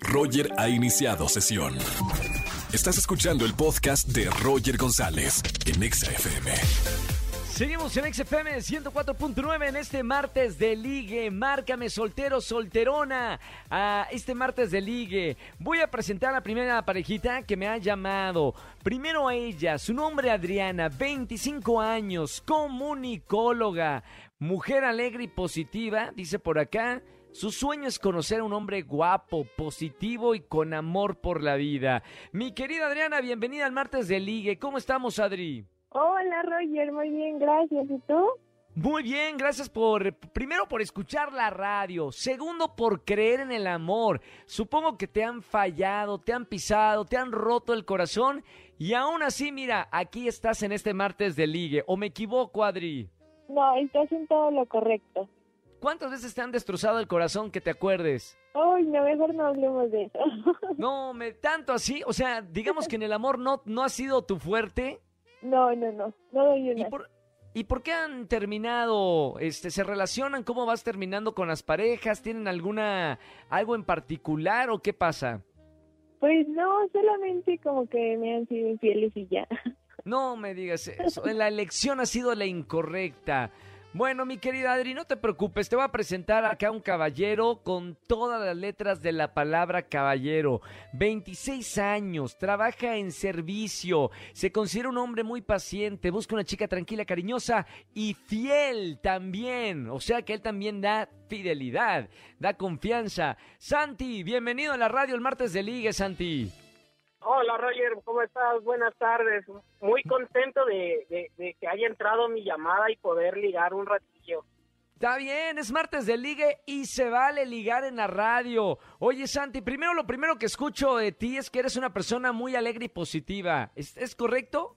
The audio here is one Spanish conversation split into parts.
Roger ha iniciado sesión. Estás escuchando el podcast de Roger González en Exa FM. Seguimos en XFM 104.9 en este martes de ligue. Márcame soltero, solterona. A este martes de ligue. Voy a presentar a la primera parejita que me ha llamado. Primero a ella, su nombre Adriana, 25 años, comunicóloga, mujer alegre y positiva, dice por acá. Su sueño es conocer a un hombre guapo, positivo y con amor por la vida. Mi querida Adriana, bienvenida al martes de ligue. ¿Cómo estamos, Adri? Hola Roger, muy bien, gracias. ¿Y tú? Muy bien, gracias por, primero por escuchar la radio, segundo por creer en el amor. Supongo que te han fallado, te han pisado, te han roto el corazón y aún así, mira, aquí estás en este martes de ligue. ¿O me equivoco, Adri? No, estás en todo lo correcto. ¿Cuántas veces te han destrozado el corazón que te acuerdes? Ay, no, mejor no hablemos de eso. No, me tanto así, o sea, digamos que en el amor no, no ha sido tu fuerte. No, no, no, no doy una. ¿Y por, ¿Y por qué han terminado? Este, ¿Se relacionan? ¿Cómo vas terminando con las parejas? ¿Tienen alguna algo en particular o qué pasa? Pues no, solamente como que me han sido infieles y ya. No me digas eso. La elección ha sido la incorrecta. Bueno, mi querida Adri, no te preocupes, te voy a presentar acá un caballero con todas las letras de la palabra caballero. 26 años, trabaja en servicio, se considera un hombre muy paciente, busca una chica tranquila, cariñosa y fiel también. O sea que él también da fidelidad, da confianza. Santi, bienvenido a la radio el martes de Ligue, Santi. Hola Roger, ¿cómo estás? Buenas tardes. Muy contento de, de, que haya entrado mi llamada y poder ligar un ratillo. Está bien, es martes de ligue y se vale ligar en la radio. Oye Santi, primero lo primero que escucho de ti es que eres una persona muy alegre y positiva. ¿Es, es correcto?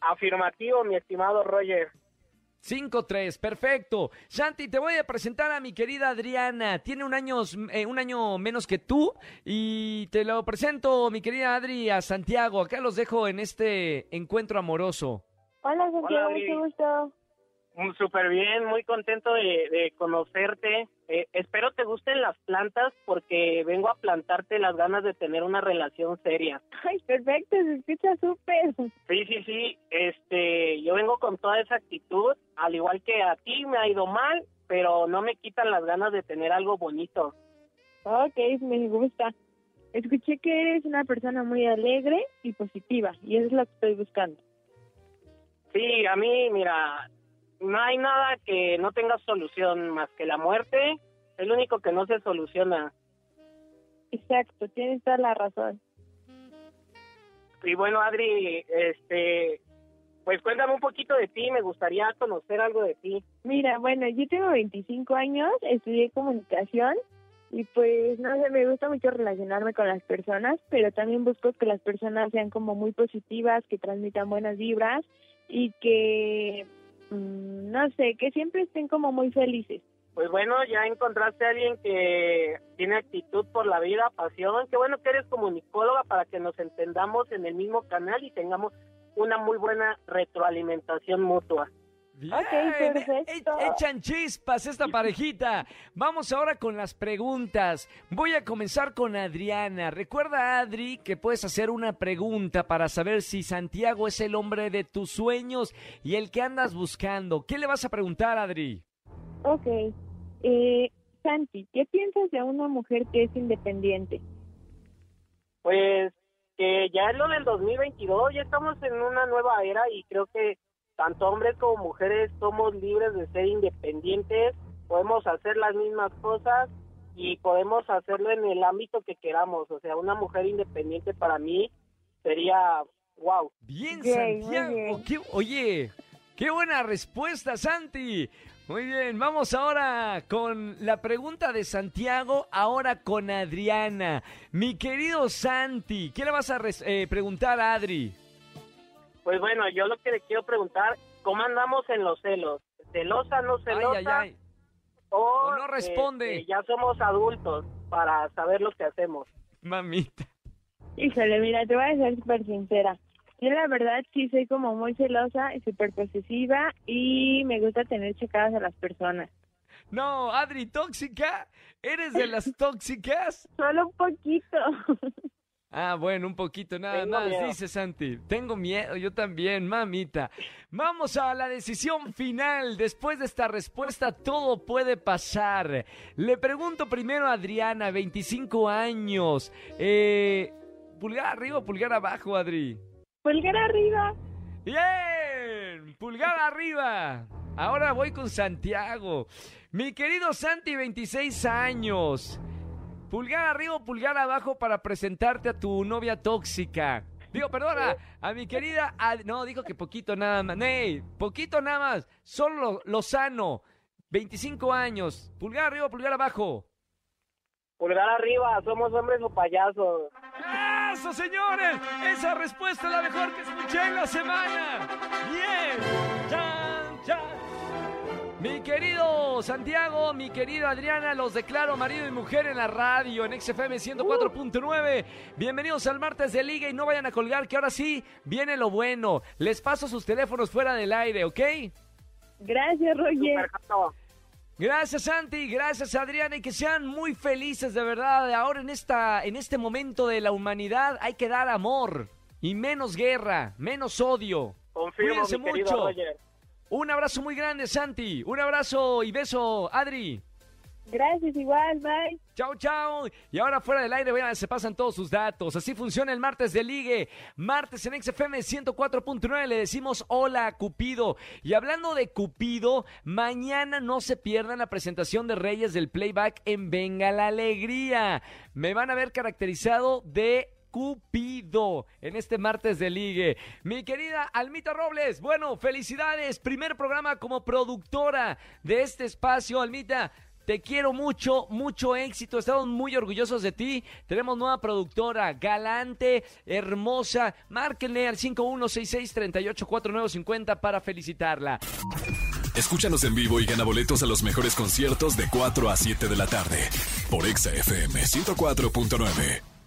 Afirmativo, mi estimado Roger. 5-3, perfecto. Santi, te voy a presentar a mi querida Adriana. Tiene un año, eh, un año menos que tú y te lo presento, mi querida Adri, a Santiago. Acá los dejo en este encuentro amoroso. Hola Santiago, mucho gusto. Mm, súper bien, muy contento de, conocerte. Eh, espero te gusten las plantas porque vengo a plantarte las ganas de tener una relación seria. Ay, perfecto, se escucha súper. Sí, sí, sí. Este, yo vengo con toda esa actitud, al igual que a ti me ha ido mal, pero no me quitan las ganas de tener algo bonito. Ok, me gusta. Escuché que eres una persona muy alegre y positiva, y eso es lo que estoy buscando. Sí, a mí, mira, no hay nada que no tenga solución más que la muerte, es lo único que no se soluciona. Exacto, tienes toda la razón. Y bueno, Adri, este, pues cuéntame un poquito de ti, me gustaría conocer algo de ti. Mira, bueno, yo tengo 25 años, estudié comunicación y pues no sé, me gusta mucho relacionarme con las personas, pero también busco que las personas sean como muy positivas, que transmitan buenas vibras y que Mm, no sé, que siempre estén como muy felices. Pues bueno, ya encontraste a alguien que tiene actitud por la vida, pasión. Qué bueno que eres comunicóloga para que nos entendamos en el mismo canal y tengamos una muy buena retroalimentación mutua. Bien, e-, echan chispas esta parejita. Vamos ahora con las preguntas. Voy a comenzar con Adriana. Recuerda, Adri, que puedes hacer una pregunta para saber si Santiago es el hombre de tus sueños y el que andas buscando. ¿Qué le vas a preguntar, Adri? Ok. Eh, Santi, ¿qué piensas de una mujer que es independiente? Pues que ya es lo del 2022, ya estamos en una nueva era y creo que tanto hombres como mujeres somos libres de ser independientes, podemos hacer las mismas cosas y podemos hacerlo en el ámbito que queramos. O sea, una mujer independiente para mí sería wow. Bien, Santiago. oye, qué buena respuesta, Santi. Muy bien, vamos ahora con la pregunta de Santiago, ahora con Adriana. Mi querido Santi, ¿qué le vas a eh, preguntar a Adri? Pues bueno, yo lo que le quiero preguntar, ¿cómo andamos en los celos? ¿Celosa, no celosa? O, no responde. Este, ya somos adultos para saber lo que hacemos. Mamita. Híjole, mira, te voy a ser súper sincera. Yo la verdad sí soy como muy celosa y súper posesiva y me gusta tener checadas a las personas. No, Adri, tóxica. ¿Eres de las tóxicas? Solo un poquito. Ah, bueno, un poquito nada Tengo más, miedo. dice Santi. Tengo miedo, yo también, mamita. Vamos a la decisión final. Después de esta respuesta, todo puede pasar. Le pregunto primero a Adriana, 25 años. Eh, ¿Pulgar arriba o pulgar abajo, Adri? Pulgar arriba. Bien, pulgar arriba. Ahora voy con Santiago. Mi querido Santi, 26 años. Pulgar arriba o pulgar abajo para presentarte a tu novia tóxica. Digo, perdona, a mi querida... No, dijo que poquito nada más. Ney, poquito nada más. Solo Lozano, 25 años. Pulgar arriba o pulgar abajo. Pulgar arriba, somos hombres o payasos. ¡Eso, señores! Esa respuesta es la mejor que escuché en la semana. ¡Bien! Mi querido Santiago, mi querida Adriana, los declaro marido y mujer en la radio, en XFM 104.9. Bienvenidos al martes de Liga y no vayan a colgar, que ahora sí viene lo bueno. Les paso sus teléfonos fuera del aire, ¿ok? Gracias, Roger. Gracias Santi, gracias Adriana y que sean muy felices de verdad. Ahora en esta en este momento de la humanidad hay que dar amor y menos guerra, menos odio. Confirmo, Cuídense mi mucho. Roger. Un abrazo muy grande Santi, un abrazo y beso Adri. Gracias, igual, bye. Chao, chao. Y ahora fuera del aire, vean, se pasan todos sus datos. Así funciona el martes de ligue. Martes en XFM 104.9 le decimos hola a Cupido. Y hablando de Cupido, mañana no se pierdan la presentación de Reyes del Playback en Venga la Alegría. Me van a ver caracterizado de Cupido en este martes de ligue. Mi querida Almita Robles, bueno, felicidades. Primer programa como productora de este espacio, Almita. Te quiero mucho, mucho éxito. Estamos muy orgullosos de ti. Tenemos nueva productora, galante, hermosa. Márquenle al 5166-384950 para felicitarla. Escúchanos en vivo y gana boletos a los mejores conciertos de 4 a 7 de la tarde por Exa FM 104.9.